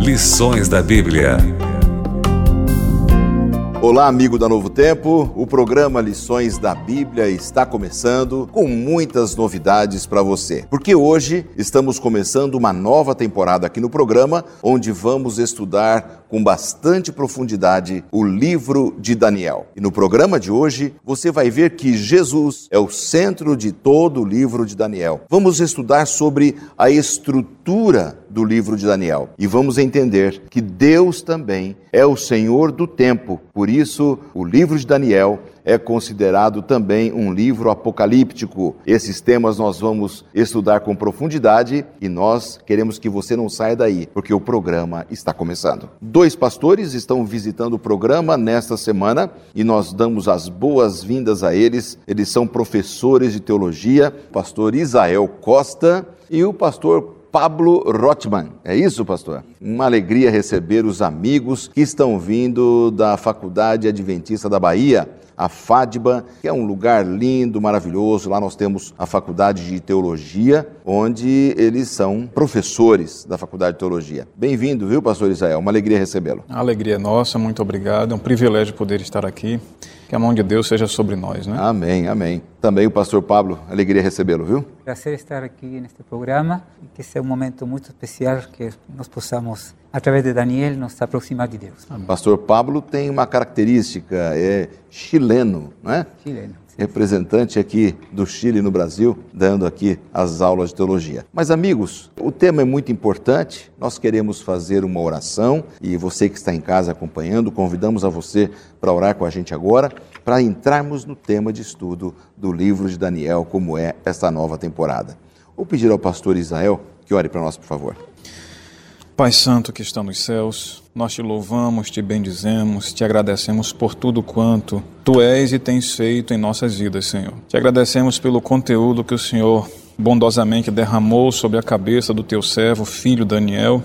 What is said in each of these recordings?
Lições da Bíblia. Olá, amigo da Novo Tempo. O programa Lições da Bíblia está começando com muitas novidades para você. Porque hoje estamos começando uma nova temporada aqui no programa, onde vamos estudar com bastante profundidade o livro de Daniel. E no programa de hoje, você vai ver que Jesus é o centro de todo o livro de Daniel. Vamos estudar sobre a estrutura do livro de Daniel e vamos entender que Deus também é o Senhor do tempo. Por isso, o livro de Daniel é considerado também um livro apocalíptico. Esses temas nós vamos estudar com profundidade e nós queremos que você não saia daí, porque o programa está começando. Dois pastores estão visitando o programa nesta semana e nós damos as boas-vindas a eles. Eles são professores de teologia, o pastor Isael Costa e o pastor Pablo Rotman. É isso, pastor? Uma alegria receber os amigos que estão vindo da Faculdade Adventista da Bahia a FADBA, que é um lugar lindo, maravilhoso. Lá nós temos a Faculdade de Teologia, onde eles são professores da Faculdade de Teologia. Bem-vindo, viu, pastor Israel? Uma alegria recebê-lo. Alegria nossa, muito obrigado. É um privilégio poder estar aqui. Que a mão de Deus seja sobre nós, né? Amém, amém. Também o pastor Pablo, alegria recebê-lo, viu? Prazer estar aqui neste programa, que esse é um momento muito especial que nós possamos, através de Daniel, nos aproximar de Deus. Amém. Pastor Pablo tem uma característica, é chileno, não é? Chileno. Representante aqui do Chile no Brasil, dando aqui as aulas de teologia. Mas, amigos, o tema é muito importante. Nós queremos fazer uma oração e você que está em casa acompanhando, convidamos a você para orar com a gente agora, para entrarmos no tema de estudo do livro de Daniel, como é esta nova temporada. Vou pedir ao pastor Israel que ore para nós, por favor. Pai Santo que está nos céus, nós te louvamos, te bendizemos, te agradecemos por tudo quanto tu és e tens feito em nossas vidas, Senhor. Te agradecemos pelo conteúdo que o Senhor bondosamente derramou sobre a cabeça do teu servo, filho Daniel.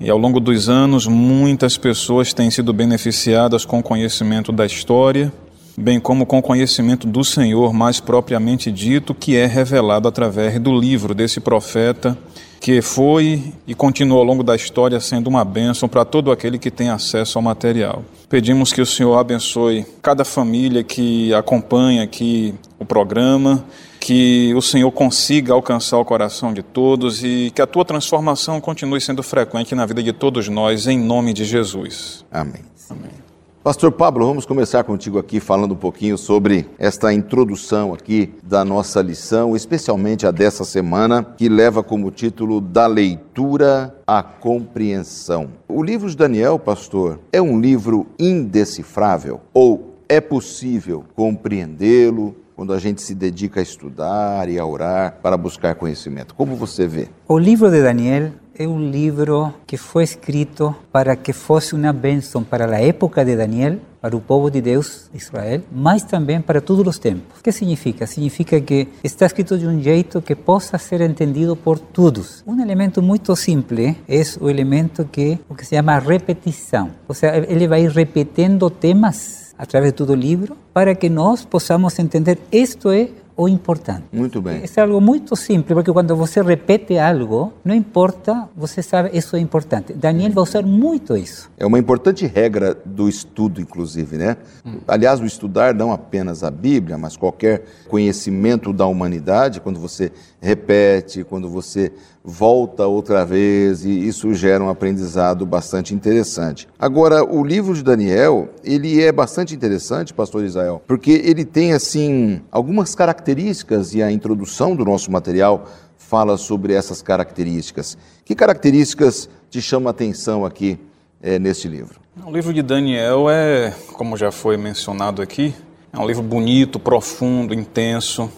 E ao longo dos anos, muitas pessoas têm sido beneficiadas com o conhecimento da história, bem como com o conhecimento do Senhor, mais propriamente dito, que é revelado através do livro desse profeta que foi e continua ao longo da história sendo uma bênção para todo aquele que tem acesso ao material. Pedimos que o Senhor abençoe cada família que acompanha aqui o programa, que o Senhor consiga alcançar o coração de todos e que a tua transformação continue sendo frequente na vida de todos nós, em nome de Jesus. Amém. Amém. Pastor Pablo, vamos começar contigo aqui falando um pouquinho sobre esta introdução aqui da nossa lição, especialmente a dessa semana, que leva como título Da Leitura à Compreensão. O livro de Daniel, pastor, é um livro indecifrável ou é possível compreendê-lo, quando a gente se dedica a estudar e a orar para buscar conhecimento. Como você vê? O livro de Daniel é um livro que foi escrito para que fosse uma bênção para a época de Daniel, para o povo de Deus, Israel, mas também para todos os tempos. O que significa? Significa que está escrito de um jeito que possa ser entendido por todos. Um elemento muito simples é o elemento que o que se chama repetição. Ou seja, ele vai repetindo temas através de todo o livro para que nós possamos entender isto é o importante. Muito bem. É algo muito simples, porque quando você repete algo, não importa, você sabe, isso é importante. Daniel vai usar muito isso. É uma importante regra do estudo, inclusive, né? Hum. Aliás, o estudar não apenas a Bíblia, mas qualquer conhecimento da humanidade, quando você repete, quando você volta outra vez e isso gera um aprendizado bastante interessante. Agora, o livro de Daniel, ele é bastante interessante, pastor Israel, porque ele tem assim algumas características e a introdução do nosso material fala sobre essas características. Que características te chamam a atenção aqui é, neste livro? O livro de Daniel é, como já foi mencionado aqui, é um livro bonito, profundo, intenso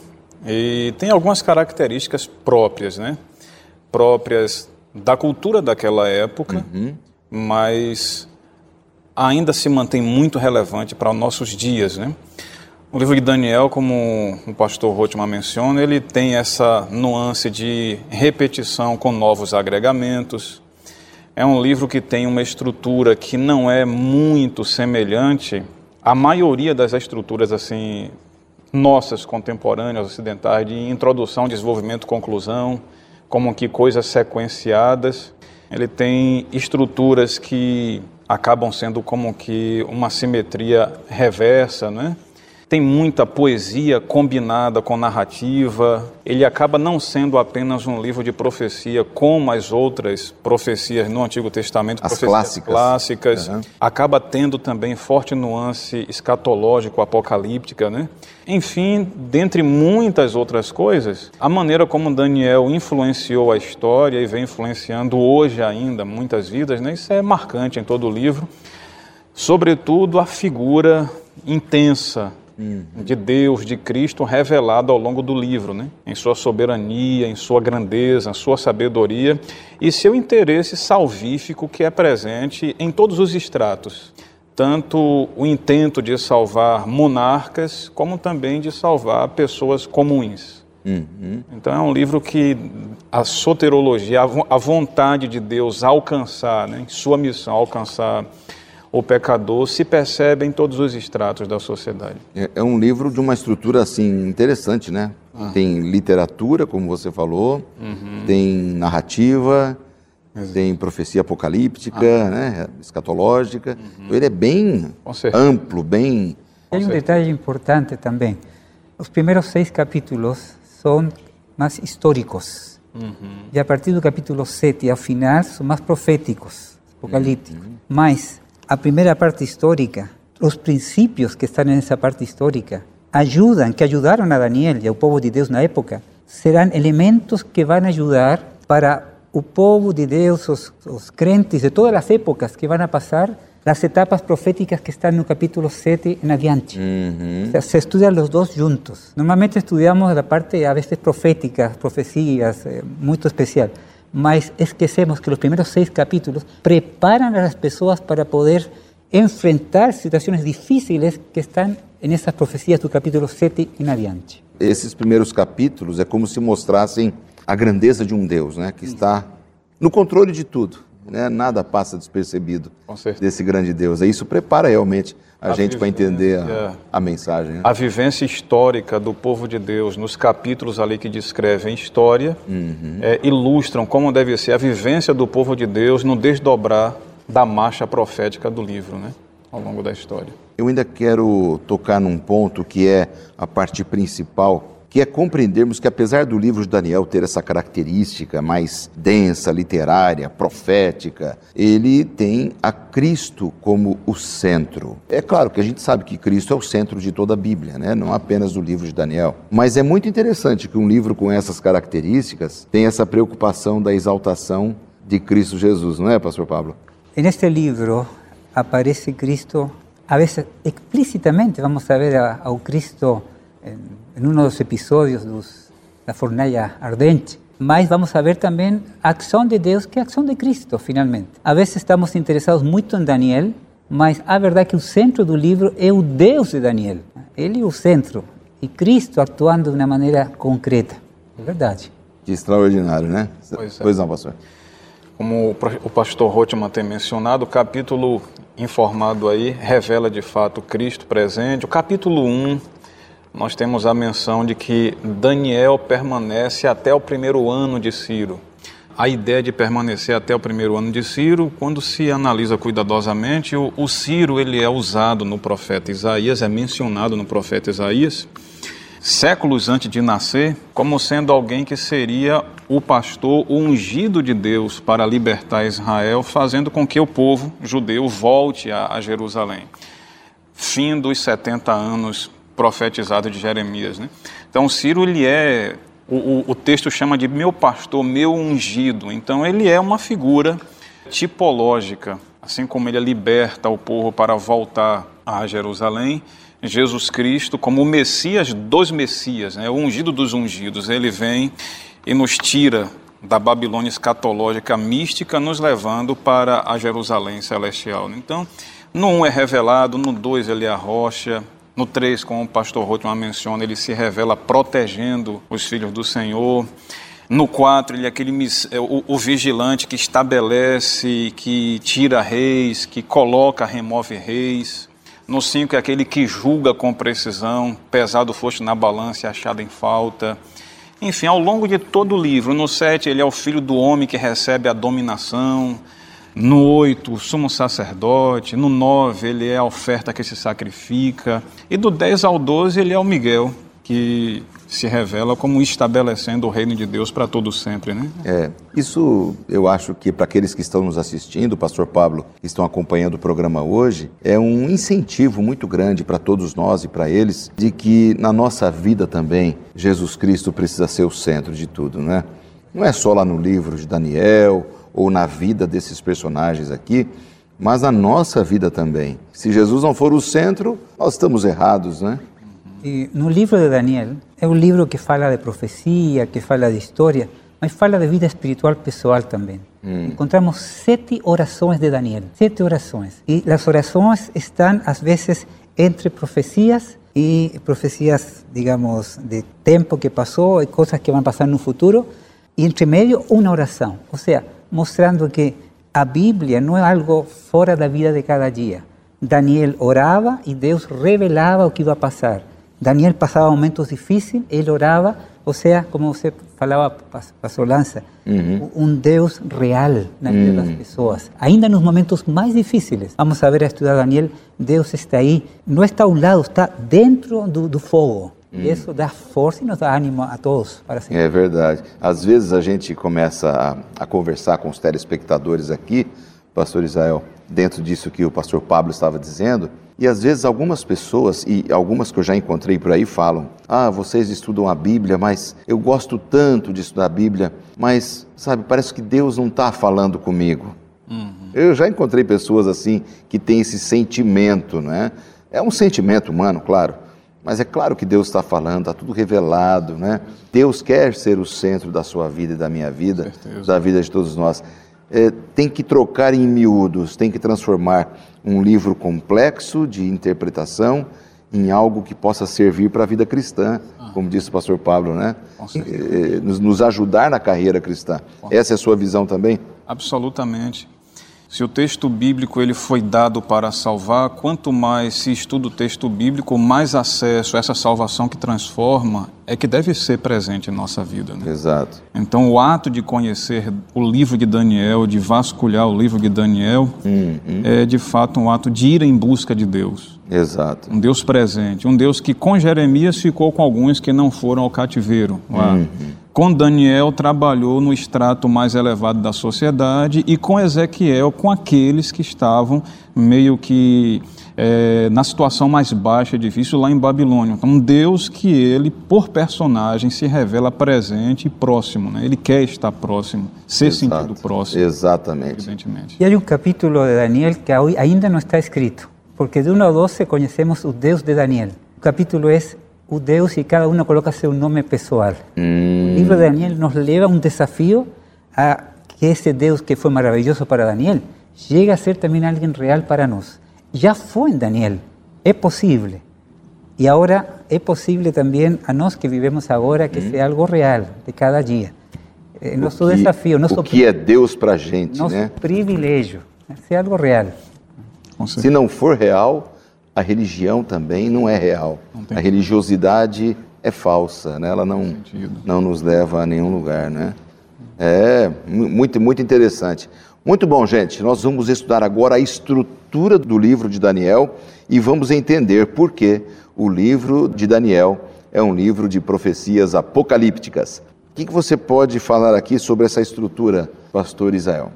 e tem algumas características próprias, né? próprias da cultura daquela época, uhum. mas ainda se mantém muito relevante para os nossos dias, né? O livro de Daniel, como o pastor Rothman menciona, ele tem essa nuance de repetição com novos agregamentos. É um livro que tem uma estrutura que não é muito semelhante à maioria das estruturas assim nossas contemporâneas ocidentais de introdução, desenvolvimento, conclusão como que coisas sequenciadas. Ele tem estruturas que acabam sendo como que uma simetria reversa, né? Tem muita poesia combinada com narrativa. Ele acaba não sendo apenas um livro de profecia, como as outras profecias no Antigo Testamento, as clássicas. clássicas. Uhum. Acaba tendo também forte nuance escatológico, apocalíptica, né? Enfim, dentre muitas outras coisas, a maneira como Daniel influenciou a história e vem influenciando hoje ainda muitas vidas, né? Isso é marcante em todo o livro. Sobretudo a figura intensa de Deus, de Cristo revelado ao longo do livro, né? em sua soberania, em sua grandeza, em sua sabedoria e seu interesse salvífico que é presente em todos os estratos. Tanto o intento de salvar monarcas, como também de salvar pessoas comuns. Uhum. Então é um livro que a soterologia, a vontade de Deus alcançar, né, sua missão, alcançar o pecador se percebe em todos os estratos da sociedade. É, é um livro de uma estrutura assim interessante, né? Ah. Tem literatura, como você falou, uhum. tem narrativa, Exato. tem profecia apocalíptica, ah. né? escatológica. Uhum. Então ele é bem amplo, bem. Tem um detalhe importante também. Os primeiros seis capítulos são mais históricos. Uhum. E a partir do capítulo 7 ao final são mais proféticos, apocalípticos. Uhum. Mas a primeira parte histórica, os princípios que estão nessa parte histórica, ajudam, que ajudaram a Daniel e ao povo de Deus na época, serão elementos que vão ajudar para o povo de Deus, os, os crentes de todas as épocas que vão a passar, as etapas proféticas que estão no capítulo 7 em adiante. Uhum. O sea, se estudam os dois juntos. Normalmente estudamos a parte, a vezes, profética, profecias, eh, muito especial mas esquecemos que os primeiros seis capítulos preparam as pessoas para poder enfrentar situações difíceis que estão nessas profecias do capítulo 7 em adiante. Esses primeiros capítulos é como se mostrassem a grandeza de um Deus, né, que está no controle de tudo, né? Nada passa despercebido desse grande Deus. E isso prepara realmente a, a gente para entender a, a mensagem. Né? A vivência histórica do povo de Deus nos capítulos ali que descrevem história uhum. é, ilustram como deve ser a vivência do povo de Deus no desdobrar da marcha profética do livro, né? Ao longo da história. Eu ainda quero tocar num ponto que é a parte principal que é compreendermos que, apesar do livro de Daniel ter essa característica mais densa, literária, profética, ele tem a Cristo como o centro. É claro que a gente sabe que Cristo é o centro de toda a Bíblia, né? não apenas do livro de Daniel. Mas é muito interessante que um livro com essas características tenha essa preocupação da exaltação de Cristo Jesus, não é, Pastor Pablo? Neste livro aparece Cristo, a vezes explicitamente, vamos a ver ao Cristo em um dos episódios dos, da fornalha ardente. Mas vamos a ver também a ação de Deus, que é a ação de Cristo, finalmente. A vezes estamos interessados muito em Daniel, mas a verdade é que o centro do livro é o Deus de Daniel. Ele é o centro. E Cristo atuando de uma maneira concreta. É verdade. Que extraordinário, né? Pois, é. pois não, pastor. Como o pastor Rotman tem mencionado, o capítulo informado aí revela de fato Cristo presente. O capítulo 1 nós temos a menção de que Daniel permanece até o primeiro ano de Ciro. A ideia de permanecer até o primeiro ano de Ciro, quando se analisa cuidadosamente, o, o Ciro ele é usado no profeta Isaías, é mencionado no profeta Isaías, séculos antes de nascer, como sendo alguém que seria o pastor, o ungido de Deus para libertar Israel, fazendo com que o povo judeu volte a, a Jerusalém. Fim dos 70 anos profetizado de Jeremias. Né? Então, Ciro, ele é, o, o, texto chama de meu pastor, meu ungido. Então, ele é uma figura tipológica, assim como ele liberta o povo para voltar a Jerusalém. Jesus Cristo, como o Messias dos Messias, né? o ungido dos ungidos, ele vem e nos tira da Babilônia escatológica mística, nos levando para a Jerusalém celestial. Então, no 1 um é revelado, no 2 ele é a rocha, no 3, como o pastor Rotman menciona, ele se revela protegendo os filhos do Senhor. No 4, ele é aquele é, o, o, vigilante que estabelece, que tira reis, que coloca, remove reis. No 5 é aquele que julga com precisão, pesado foste na balança achado em falta. Enfim, ao longo de todo o livro, no 7 ele é o filho do homem que recebe a dominação, no 8 o sumo sacerdote, no 9 ele é a oferta que se sacrifica, e do 10 ao 12 ele é o Miguel, que se revela como estabelecendo o reino de Deus para todo sempre, né? É, isso eu acho que para aqueles que estão nos assistindo, Pastor Pablo, que estão acompanhando o programa hoje, é um incentivo muito grande para todos nós e para eles de que na nossa vida também Jesus Cristo precisa ser o centro de tudo, né? Não é só lá no livro de Daniel ou na vida desses personagens aqui, mas na nossa vida também. Se Jesus não for o centro, nós estamos errados, né? E no livro de Daniel, é um livro que fala de profecia, que fala de história, mas fala de vida espiritual pessoal também. Encontramos sete orações de Daniel, sete orações. E as orações estão, às vezes, entre profecias e profecias, digamos, de tempo que passou e coisas que vão passar no futuro. E entre meio, uma oração. Ou seja, mostrando que a Bíblia não é algo fora da vida de cada dia. Daniel orava e Deus revelava o que ia passar. Daniel passava momentos difíceis, ele orava, ou seja, como você falava, Pastor Lança, um Deus real na vida das pessoas. Ainda nos momentos mais difíceis, vamos a ver a estudar Daniel, Deus está aí, não está ao lado, está dentro do, do fogo. E isso dá força e nos dá ânimo a todos para seguir. É verdade. Às vezes a gente começa a, a conversar com os telespectadores aqui, Pastor Israel, dentro disso que o Pastor Pablo estava dizendo, e às vezes algumas pessoas, e algumas que eu já encontrei por aí, falam: Ah, vocês estudam a Bíblia, mas eu gosto tanto de estudar a Bíblia, mas, sabe, parece que Deus não está falando comigo. Eu já encontrei pessoas assim que têm esse sentimento, né? É um sentimento humano, claro, mas é claro que Deus está falando, está tudo revelado, né? Deus quer ser o centro da sua vida e da minha vida, da vida de todos nós. É, tem que trocar em miúdos, tem que transformar um livro complexo de interpretação em algo que possa servir para a vida cristã, como disse o pastor Pablo, né? É, nos, nos ajudar na carreira cristã. Essa é a sua visão também? Absolutamente. Se o texto bíblico ele foi dado para salvar, quanto mais se estuda o texto bíblico, mais acesso a essa salvação que transforma é que deve ser presente em nossa vida. Né? Exato. Então, o ato de conhecer o livro de Daniel, de vasculhar o livro de Daniel, é de fato um ato de ir em busca de Deus. Exato. Um Deus presente, um Deus que com Jeremias ficou com alguns que não foram ao cativeiro. lá. Com Daniel trabalhou no extrato mais elevado da sociedade e com Ezequiel com aqueles que estavam meio que eh, na situação mais baixa e difícil lá em Babilônia. Então, um Deus que ele, por personagem, se revela presente e próximo. Né? Ele quer estar próximo, ser Exato. sentido próximo, Exatamente. evidentemente. E há um capítulo de Daniel que ainda não está escrito, porque de 1 a 12 conhecemos o Deus de Daniel. O capítulo é o Deus e cada um coloca seu nome pessoal. O livro de Daniel nos leva a um desafio a que esse Deus que foi maravilhoso para Daniel llegue a ser também alguém real para nós. Já foi em Daniel, é possível. E agora é possível também a nós que vivemos agora que seja algo real de cada dia. É nosso O que- desafio, nosso O que é Deus para a gente, nosso né? privilégio, ser algo real. Com certeza. Se não for real, a religião também não é real. Não A religiosidade é falsa, né? Ela não, não nos leva a nenhum lugar, né? É mu- muito, muito interessante. Muito bom, gente. Nós vamos estudar agora a estrutura do livro de Daniel e vamos entender por que o livro de Daniel é um livro de profecias apocalípticas. O que, que você pode falar aqui sobre essa estrutura, pastor Israel?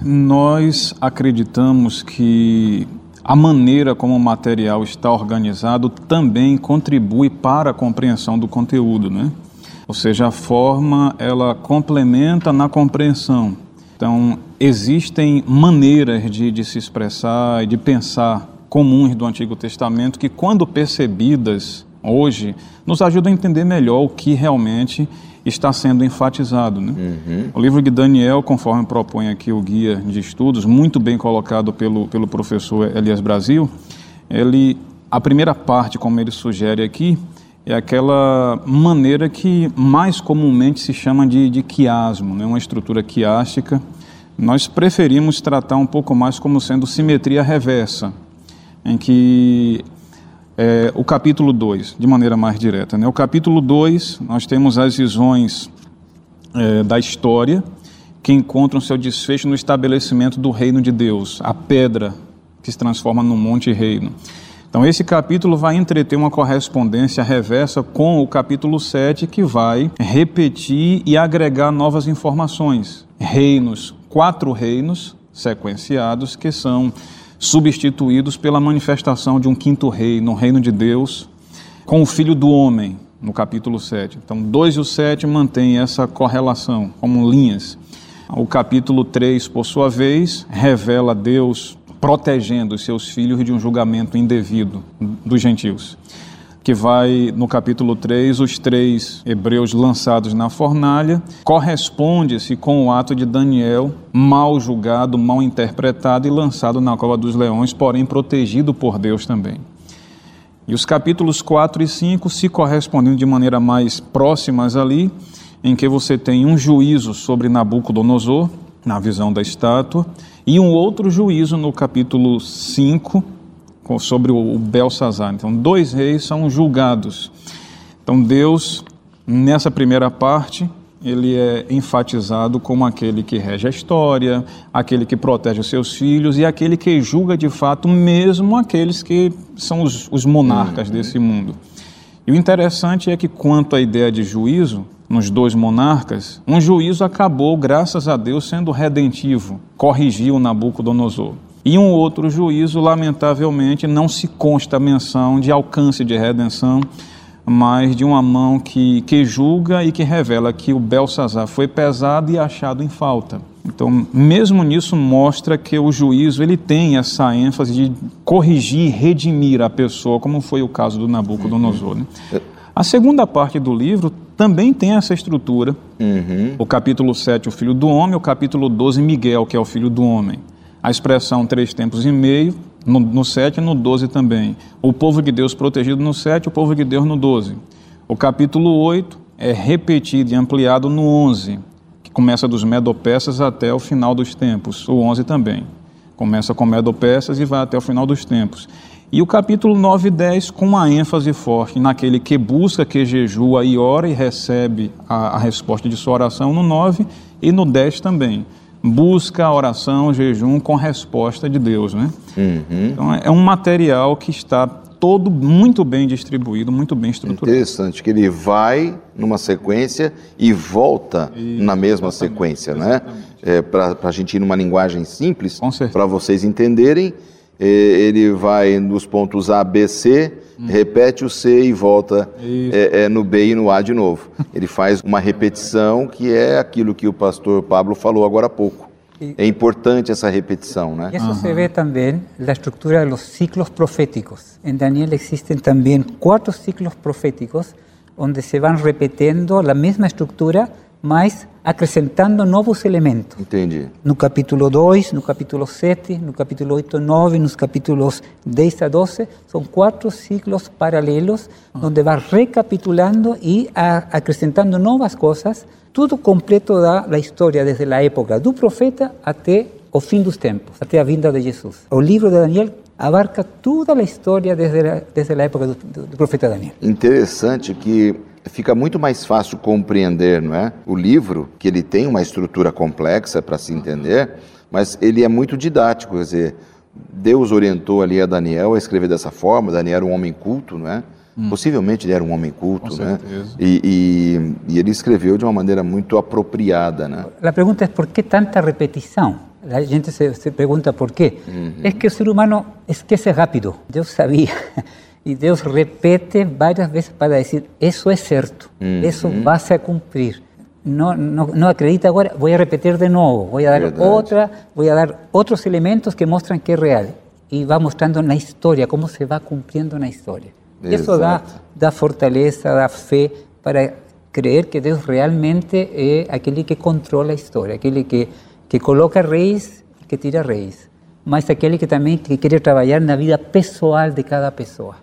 Nós acreditamos que a maneira como o material está organizado também contribui para a compreensão do conteúdo, né? Ou seja, a forma ela complementa na compreensão. Então, existem maneiras de, de se expressar e de pensar comuns do Antigo Testamento que, quando percebidas hoje, nos ajudam a entender melhor o que realmente está sendo enfatizado. Né? O livro de Daniel, conforme propõe aqui o guia de estudos, muito bem colocado pelo, pelo professor Elias Brasil, ele, a primeira parte, como ele sugere aqui, é aquela maneira que mais comumente se chama de, de quiasmo, né? uma estrutura quiástica. Nós preferimos tratar um pouco mais como sendo simetria reversa, em que é, o capítulo 2, de maneira mais direta. Né? O capítulo 2, nós temos as visões é, da história que encontram seu desfecho no estabelecimento do reino de Deus, a pedra que se transforma num monte reino. Então, esse capítulo vai entreter uma correspondência reversa com o capítulo 7, que vai repetir e agregar novas informações. Reinos, quatro reinos sequenciados, que são substituídos pela manifestação de um quinto rei no reino de Deus, com o filho do homem, no capítulo 7. Então, 2 e o 7 mantêm essa correlação como linhas. O capítulo 3, por sua vez, revela Deus protegendo os seus filhos de um julgamento indevido dos gentios. Que vai, no capítulo 3, os três hebreus lançados na fornalha, corresponde-se com o ato de Daniel, mal julgado, mal interpretado e lançado na cova dos leões, porém protegido por Deus também. E os capítulos 4 e 5 se correspondendo de maneira mais próximas ali, em que você tem um juízo sobre Nabucodonosor, na visão da estátua, e um outro juízo no capítulo 5, sobre o Belsazar. Então, dois reis são julgados. Então, Deus, nessa primeira parte, ele é enfatizado como aquele que rege a história, aquele que protege os seus filhos e aquele que julga de fato mesmo aqueles que são os, os monarcas uhum. desse mundo. E o interessante é que, quanto à ideia de juízo, nos dois monarcas, um juízo acabou, graças a Deus, sendo redentivo, corrigiu Nabucodonosor. E um outro juízo, lamentavelmente, não se consta a menção de alcance de redenção, mas de uma mão que, que julga e que revela que o Belsazar foi pesado e achado em falta. Então, mesmo nisso, mostra que o juízo ele tem essa ênfase de corrigir redimir a pessoa, como foi o caso do Nabucodonosor. Né? A segunda parte do livro também tem essa estrutura. Uhum. O capítulo 7, o filho do homem, o capítulo 12, Miguel, que é o filho do homem. A expressão três tempos e meio, no, no 7 e no 12 também. O povo de Deus protegido no 7, o povo de Deus no 12. O capítulo 8 é repetido e ampliado no 11, que começa dos Medopeças até o final dos tempos. O 11 também. Começa com Medopeças e vai até o final dos tempos. E o capítulo 9 e 10 com uma ênfase forte naquele que busca, que jejua e ora e recebe a, a resposta de sua oração no 9 e no 10 também. Busca a oração, jejum com resposta de Deus, né? Uhum. Então é, é um material que está todo muito bem distribuído, muito bem estruturado. Interessante, que ele vai numa sequência e volta e, na mesma sequência, né? É, para a gente ir numa linguagem simples, para vocês entenderem, ele vai nos pontos A, B, C, hum. repete o C e volta é, é, no B e no A de novo. Ele faz uma repetição que é aquilo que o pastor Pablo falou agora há pouco. É importante essa repetição, né? Isso se vê também na estrutura dos ciclos proféticos. Em Daniel existem também quatro ciclos proféticos onde se vão repetindo a mesma estrutura mas acrescentando novos elementos. Entendi. No capítulo 2, no capítulo 7, no capítulo 8 e 9, nos capítulos 10 a 12, são quatro ciclos paralelos, ah. onde vai recapitulando e acrescentando novas coisas, tudo completo da, da história, desde a época do profeta até o fim dos tempos, até a vinda de Jesus. O livro de Daniel abarca toda a história desde a, desde a época do, do, do profeta Daniel. Interessante que fica muito mais fácil compreender, não é? O livro, que ele tem uma estrutura complexa para se entender, mas ele é muito didático, quer dizer, Deus orientou ali a Daniel a escrever dessa forma, Daniel era um homem culto, não é? Hum. Possivelmente ele era um homem culto, né? E, e, e, ele escreveu de uma maneira muito apropriada, né? A pergunta é por que tanta repetição? A gente se, se pergunta por quê. Uhum. É que o ser humano esquece rápido. Deus sabia y Dios repite varias veces para decir, eso es cierto, eso vas a cumplir. No, no, no, acredita ahora, voy a repetir de nuevo, voy a dar otra, voy a dar otros elementos que muestran que es real. Y va mostrando la historia, cómo se va cumpliendo en la historia. Y eso da, da fortaleza, da fe para creer que Dios realmente es aquel que controla la historia, aquel que, que coloca reyes y que tira reyes, mas aquel que también que quiere trabajar en la vida pessoal de cada persona.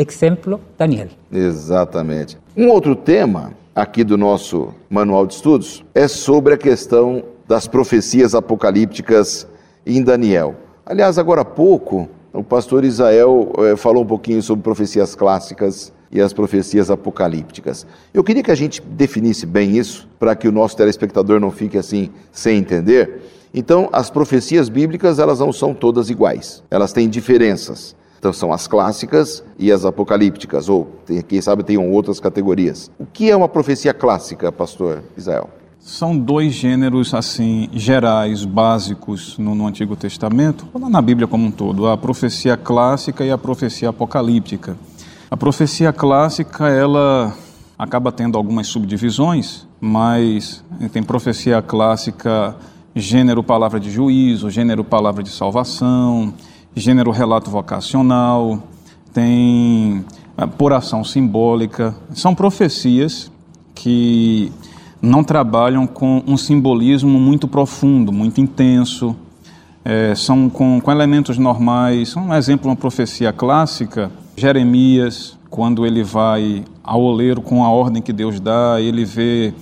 Exemplo, Daniel. Exatamente. Um outro tema aqui do nosso manual de estudos é sobre a questão das profecias apocalípticas em Daniel. Aliás, agora há pouco O pastor Israel eh, falou um pouquinho sobre profecias clássicas e as profecias apocalípticas. Eu queria que a gente definisse bem isso, para que o nosso telespectador não fique assim sem entender. Então, as profecias bíblicas, elas não são todas iguais. Elas têm diferenças. Então, são as clássicas e as apocalípticas, ou quem sabe tenham outras categorias. O que é uma profecia clássica, pastor Israel? São dois gêneros assim gerais, básicos no, no, Antigo Testamento, ou na Bíblia como um todo, a profecia clássica e a profecia apocalíptica. A profecia clássica, ela acaba tendo algumas subdivisões, mas tem profecia clássica, gênero palavra de juízo, gênero palavra de salvação, gênero relato vocacional, tem eh, por ação simbólica. São profecias que não trabalham com um simbolismo muito profundo, muito intenso, é, são com, com elementos normais. Um exemplo, uma profecia clássica Jeremias, quando ele vai ao oleiro com a ordem que Deus dá, ele vê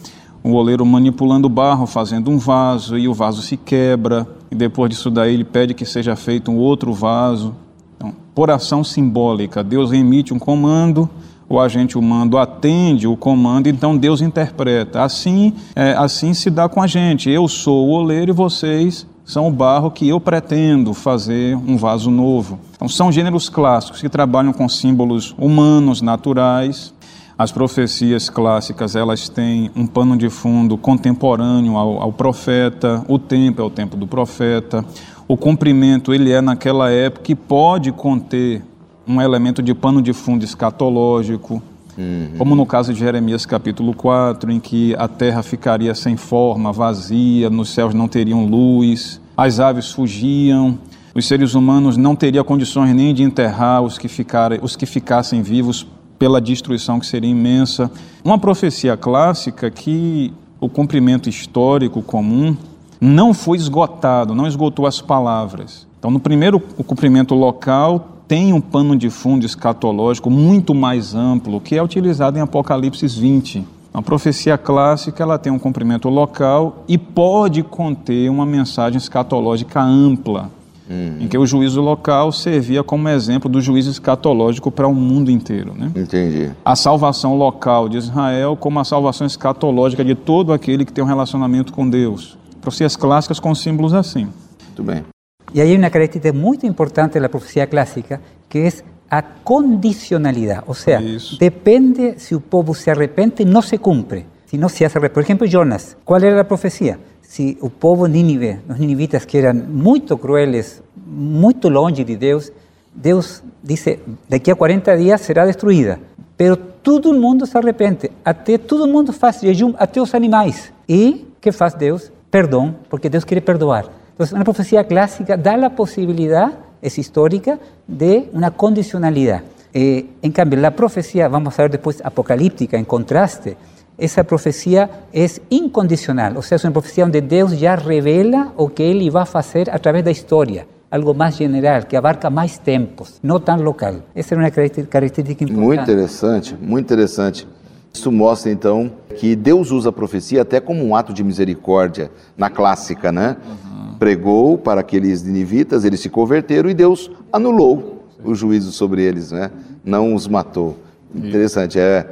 o oleiro manipulando o barro, fazendo um vaso, e o vaso se quebra, e depois disso daí ele pede que seja feito um outro vaso. Então, por ação simbólica, Deus emite um comando, o agente humano atende o comando, então Deus interpreta. Assim, é, assim se dá com a gente. Eu sou o oleiro e vocês são o barro que eu pretendo fazer um vaso novo. Então, são gêneros clássicos que trabalham com símbolos humanos, naturais. As profecias clássicas elas têm um pano de fundo contemporâneo ao, ao profeta. O tempo é o tempo do profeta. O cumprimento ele é naquela época e pode conter um elemento de pano de fundo escatológico. Uhum. Como no caso de Jeremias capítulo 4, em que a terra ficaria sem forma, vazia, nos céus não teriam luz, as aves fugiam, os seres humanos não teriam condições nem de enterrar os que, ficarem, os que ficassem vivos pela destruição que seria imensa. Uma profecia clássica que o cumprimento histórico comum não foi esgotado, não esgotou as palavras. Então, no primeiro, o cumprimento local tem um pano de fundo escatológico muito mais amplo, que é utilizado em Apocalipse 20. A profecia clássica ela tem um cumprimento local e pode conter uma mensagem escatológica ampla, uhum. em que o juízo local servia como exemplo do juízo escatológico para o mundo inteiro. Né? Entendi. A salvação local de Israel como a salvação escatológica de todo aquele que tem um relacionamento com Deus. Profecias clássicas com símbolos assim. Muito bem. Y hay una característica muy importante de la profecía clásica, que es a condicionalidad. O sea, depende si un pueblo se arrepente, no se cumple. Si no se hace Por ejemplo, Jonas, ¿cuál era la profecía? Si el pueblo Nínive, los ninivitas que eran muy crueles, muy longe de Dios, Dios dice, de aquí a 40 días será destruida. Pero todo el mundo se arrepende, até todo el mundo faz jejum, até los animales. ¿Y qué faz Dios? Perdón, porque Dios quiere perdoar. Entonces, una profecía clásica da la posibilidad, es histórica, de una condicionalidad. Eh, en cambio, la profecía, vamos a ver después, apocalíptica, en contraste, esa profecía es incondicional, o sea, es una profecía donde Dios ya revela o que Él iba a hacer a través de la historia, algo más general, que abarca más tiempos, no tan local. Essa é uma característica importante. Muito interessante, muito interessante. Isso mostra então que Deus usa a profecia até como um ato de misericórdia na clássica, né? Uhum pregou para aqueles ninivitas, eles se converteram e Deus anulou o juízo sobre eles, né? não os matou. Interessante, é,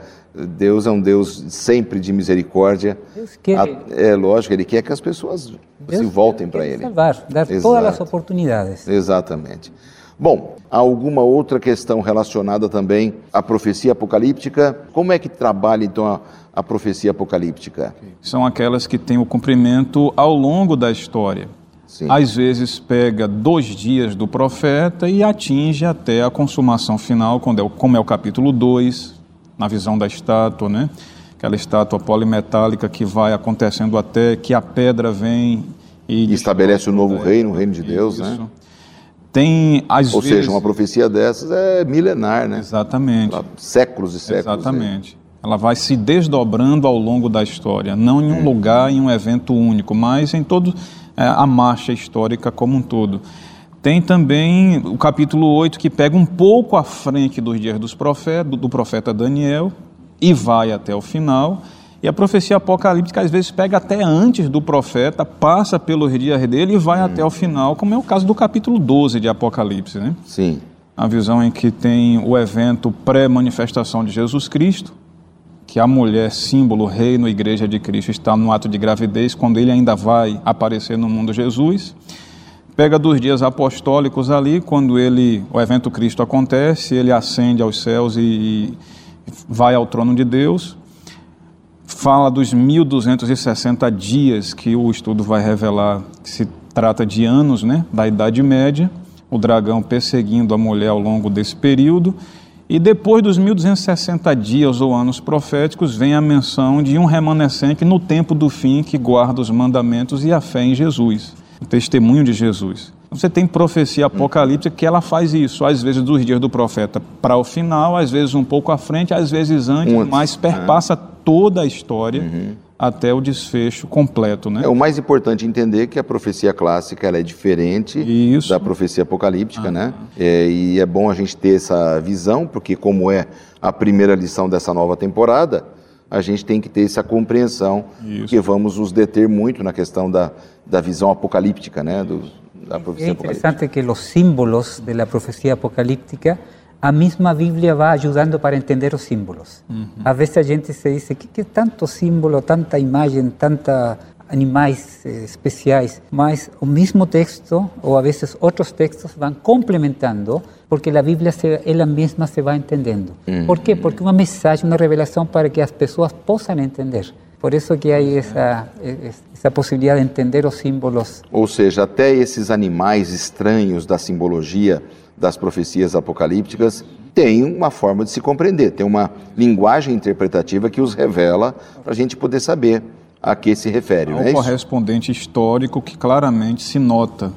Deus é um Deus sempre de misericórdia. Deus quer, é lógico, Ele quer que as pessoas Deus se voltem para Ele. Salvar, dar Exato. todas as oportunidades. Exatamente. Bom, há alguma outra questão relacionada também à profecia apocalíptica? Como é que trabalha então a, a profecia apocalíptica? São aquelas que têm o cumprimento ao longo da história. Sim. Às vezes pega dois dias do profeta e atinge até a consumação final, quando é, como é o capítulo 2, na visão da estátua, né? Aquela estátua polimetálica que vai acontecendo até que a pedra vem e, e estabelece o um novo reino, o reino de Deus, né? Isso. né? Tem às Ou vezes... seja, uma profecia dessas é milenar, né? Exatamente. Séculos e séculos. Exatamente. Né? Ela vai se desdobrando ao longo da história, não em um hum. lugar, em um evento único, mas em todo é, a marcha histórica como um todo. Tem também o capítulo 8 que pega um pouco à frente dos dias dos profetas, do profeta Daniel e vai até o final. E a profecia apocalíptica às vezes pega até antes do profeta, passa pelos dias dele e vai até o final, como é o caso do capítulo 12 de Apocalipse, né? Sim. A visão em que tem o evento pré-manifestação de Jesus Cristo, que a mulher, símbolo, reino, igreja de Cristo, está no ato de gravidez, quando ele ainda vai aparecer no mundo Jesus. Pega dos dias apostólicos ali, quando ele, o evento Cristo acontece, ele ascende aos céus e, e vai ao trono de Deus. Fala dos 1260 dias que o estudo vai revelar que se trata de anos, né, da Idade Média, o dragão perseguindo a mulher ao longo desse período. E depois dos 1260 dias ou anos proféticos, vem a menção de um remanescente no tempo do fim que guarda os mandamentos e a fé em Jesus, o testemunho de Jesus. Você tem profecia apocalíptica que ela faz isso, às vezes dos dias do profeta para o final, às vezes um pouco à frente, às vezes antes, mas perpassa toda a história. Uhum até o desfecho completo, né? É o mais importante entender que a profecia clássica ela é diferente Isso. da profecia apocalíptica, ah. né? É, e é bom a gente ter essa visão, porque como é a primeira lição dessa nova temporada, a gente tem que ter essa compreensão, Isso. que vamos nos deter muito na questão da, da visão apocalíptica, né? Do, da profecia é interessante que os símbolos da profecia apocalíptica a mesma Bíblia vai ajudando para entender os símbolos. Uhum. Às vezes a gente se diz que, que tanto símbolo, tanta imagem, tanta animais eh, especiais, mas o mesmo texto ou a vezes outros textos vão complementando porque a Bíblia se, ela mesma se vai entendendo. Uhum. Por quê? Porque uma mensagem, uma revelação para que as pessoas possam entender. Por isso que há essa, essa possibilidade de entender os símbolos. Ou seja, até esses animais estranhos da simbologia das profecias apocalípticas tem uma forma de se compreender, tem uma linguagem interpretativa que os revela para a gente poder saber a que se refere. Há um é correspondente histórico que claramente se nota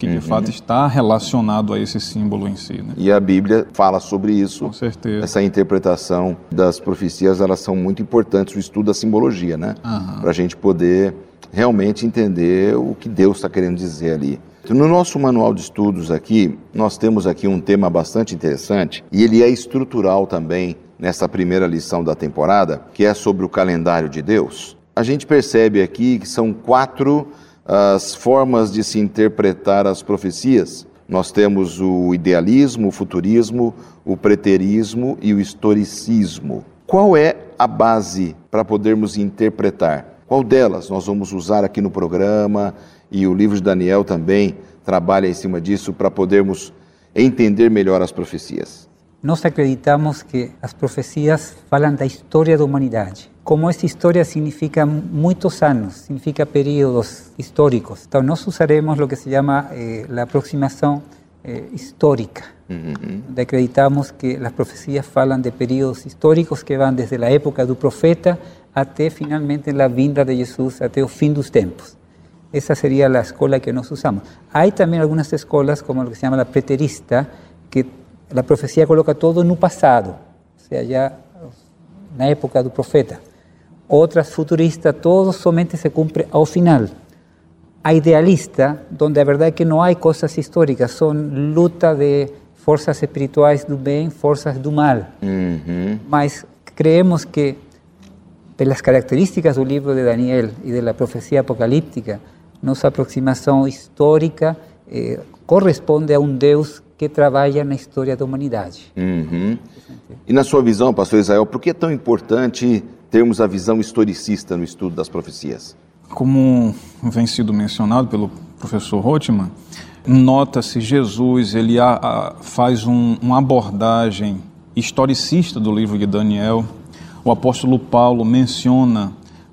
que de uhum. fato está relacionado a esse símbolo em si. Né? E a Bíblia fala sobre isso. Com certeza. Essa interpretação das profecias, elas são muito importantes, o estudo da simbologia, né? Uhum. Para a gente poder realmente entender o que Deus está querendo dizer ali. No nosso manual de estudos aqui, nós temos aqui um tema bastante interessante e ele é estrutural também nessa primeira lição da temporada, que é sobre o calendário de Deus. A gente percebe aqui que são quatro as formas de se interpretar as profecias. Nós temos o idealismo, o futurismo, o preterismo e o historicismo. Qual é a base para podermos interpretar? Qual delas nós vamos usar aqui no programa? e o livro de Daniel também trabalha em cima disso para podermos entender melhor as profecias. Nós acreditamos que as profecias falam da história da humanidade. Como essa história significa muitos anos, significa períodos históricos, então nós usaremos o que se chama eh, a aproximação eh, histórica. Uhum. Acreditamos que as profecias falam de períodos históricos que vão desde a época do profeta até finalmente a vinda de Jesus, até o fim dos tempos. Esa sería la escuela que nos usamos. Hay también algunas escuelas, como lo que se llama la preterista, que la profecía coloca todo en un pasado, o sea, ya en la época del profeta. Otras futuristas, todo solamente se cumple al final. Hay idealista, donde la verdad es que no hay cosas históricas, son luta de fuerzas espirituales del bien, fuerzas del mal. Mas creemos que de las características del libro de Daniel y de la profecía apocalíptica, nossa aproximação histórica eh, corresponde a um Deus que trabalha na história da humanidade. Uhum. E na sua visão, pastor Israel, por que é tão importante termos a visão historicista no estudo das profecias? Como vem sido mencionado pelo professor Rothman, nota-se Jesus ele a, a, faz um, uma abordagem historicista do livro de Daniel. O apóstolo Paulo menciona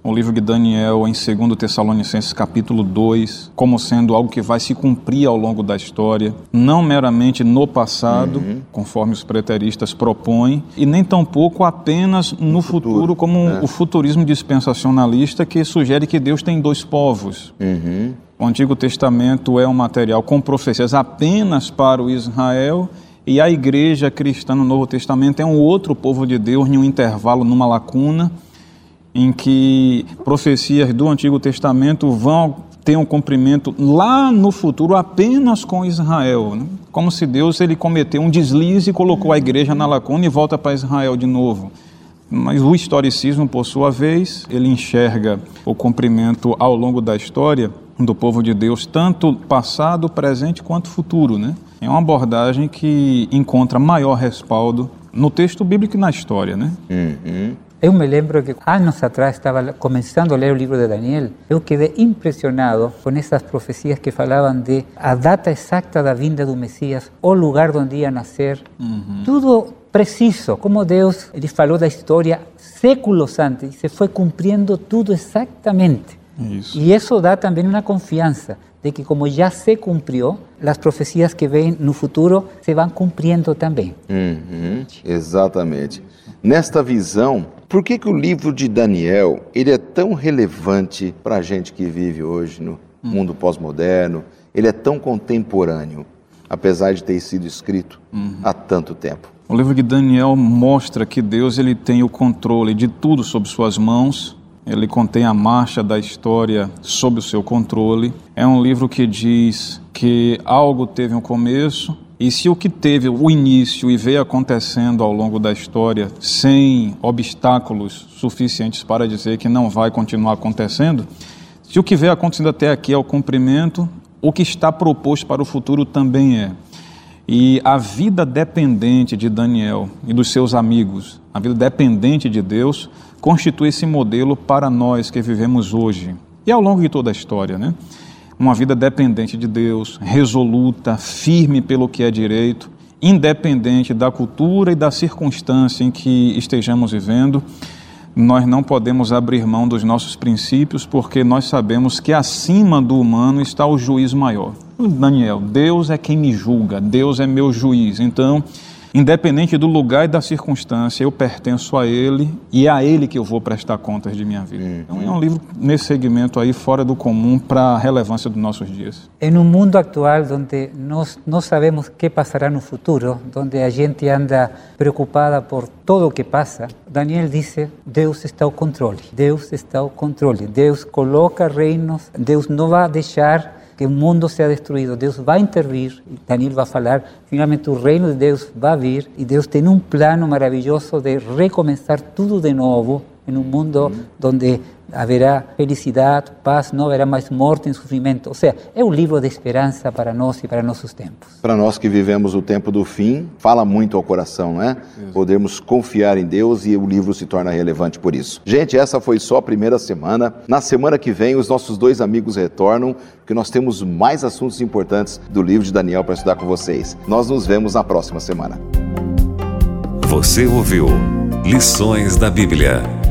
o livro de Daniel em 2 Tessalonicenses capítulo 2, como sendo algo que vai se cumprir ao longo da história, não meramente no passado, uhum. conforme os preteristas propõem, e nem tampouco apenas no, futuro, futuro, como é. o futurismo dispensacionalista que sugere que Deus tem dois povos. Uhum. O Antigo Testamento é um material com profecias apenas para o Israel e a igreja cristã no Novo Testamento é um outro povo de Deus em um intervalo, numa lacuna em que profecias do Antigo Testamento vão ter um cumprimento lá no futuro apenas com Israel, né? como se Deus ele cometeu um deslize e colocou a igreja na lacuna e volta para Israel de novo. Mas o historicismo, por sua vez, ele enxerga o cumprimento ao longo da história do povo de Deus, tanto passado, presente quanto futuro, né? É uma abordagem que encontra maior respaldo no texto bíblico e na história, né? Uhum. Eu me lembro que anos atrás estava começando a ler o livro de Daniel. Eu quedei impressionado com essas profecias que falavam de a data exata da vinda do Messias, o lugar onde ia nascer, uhum. tudo preciso, como Deus ele falou da história séculos antes, se foi cumprindo tudo exatamente. Isso. E isso dá também uma confiança de que como já se cumpriu, as profecias que vêm no futuro se vão cumprindo também. Uhum, exatamente. Nesta visão, por que, que o livro de Daniel ele é tão relevante para a gente que vive hoje no hum. mundo pós-moderno? Ele é tão contemporâneo, apesar de ter sido escrito uhum. há tanto tempo. O livro de Daniel mostra que Deus ele tem o controle de tudo sob suas mãos ele contém a marcha da história sob o seu controle. É um livro que diz que algo teve um começo, e se o que teve o início e veio acontecendo ao longo da história sem obstáculos suficientes para dizer que não vai continuar acontecendo, se o que veio acontecendo até aqui é o cumprimento, o que está proposto para o futuro também é. E a vida dependente de Daniel e dos seus amigos, a vida dependente de Deus, constitui esse modelo para nós que vivemos hoje e ao longo de toda a história, né? Uma vida dependente de Deus, resoluta, firme pelo que é direito, independente da cultura e da circunstância em que estejamos vivendo. Nós não podemos abrir mão dos nossos princípios porque nós sabemos que acima do humano está o juiz maior. Daniel, Deus é quem me julga, Deus é meu juiz. Então, Independente do lugar e da circunstância, eu pertenço a Ele e é a Ele que eu vou prestar contas de minha vida. Uhum. Então é um livro nesse segmento aí, fora do comum, para a relevância dos nossos dias. Em um mundo atual onde nós não sabemos o que passará no futuro, onde a gente anda preocupada por todo o que passa, Daniel disse: Deus está ao controle. Deus está ao controle. Deus coloca reinos. Deus não vai deixar que o mundo seja destruído. Deus vai intervir, Daniel vai falar, finalmente o reino de Deus vai vir, e Deus tem um plano maravilhoso de recomeçar tudo de novo em um mundo onde haverá felicidade, paz, não haverá mais morte e sofrimento. Ou seja, é um livro de esperança para nós e para nossos tempos. Para nós que vivemos o tempo do fim, fala muito ao coração, não é? Podemos confiar em Deus e o livro se torna relevante por isso. Gente, essa foi só a primeira semana. Na semana que vem, os nossos dois amigos retornam, porque nós temos mais assuntos importantes do livro de Daniel para estudar com vocês. Nós nos vemos na próxima semana. Você ouviu Lições da Bíblia